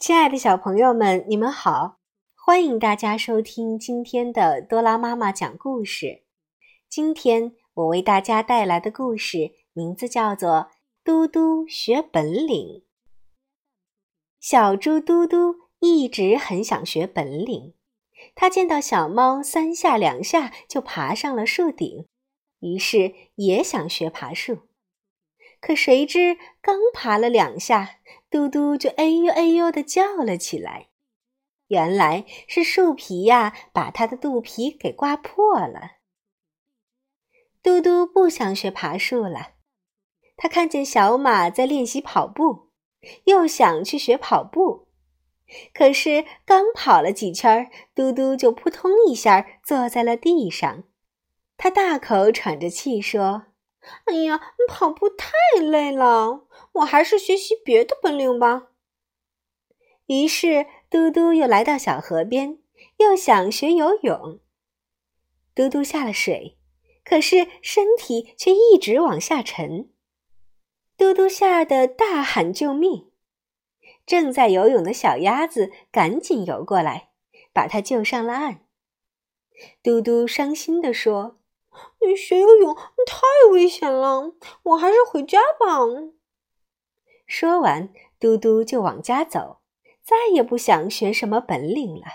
亲爱的小朋友们，你们好！欢迎大家收听今天的多拉妈妈讲故事。今天我为大家带来的故事名字叫做《嘟嘟学本领》。小猪嘟嘟一直很想学本领，他见到小猫三下两下就爬上了树顶，于是也想学爬树。可谁知刚爬了两下，嘟嘟就哎呦哎呦的叫了起来。原来是树皮呀，把它的肚皮给刮破了。嘟嘟不想学爬树了，他看见小马在练习跑步，又想去学跑步。可是刚跑了几圈，嘟嘟就扑通一下坐在了地上。他大口喘着气说。哎呀，跑步太累了，我还是学习别的本领吧。于是，嘟嘟又来到小河边，又想学游泳。嘟嘟下了水，可是身体却一直往下沉。嘟嘟吓得大喊救命！正在游泳的小鸭子赶紧游过来，把它救上了岸。嘟嘟伤心地说。你学游泳太危险了，我还是回家吧。说完，嘟嘟就往家走，再也不想学什么本领了。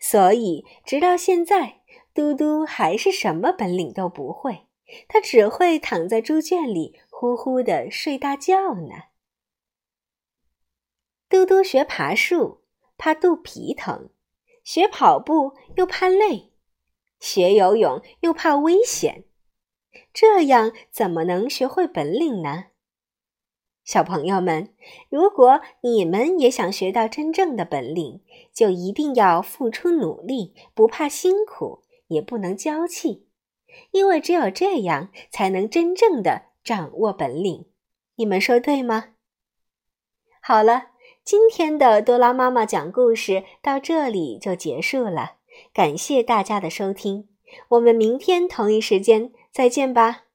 所以，直到现在，嘟嘟还是什么本领都不会，他只会躺在猪圈里呼呼的睡大觉呢。嘟嘟学爬树，怕肚皮疼；学跑步，又怕累。学游泳又怕危险，这样怎么能学会本领呢？小朋友们，如果你们也想学到真正的本领，就一定要付出努力，不怕辛苦，也不能娇气，因为只有这样，才能真正的掌握本领。你们说对吗？好了，今天的多拉妈妈讲故事到这里就结束了。感谢大家的收听，我们明天同一时间再见吧。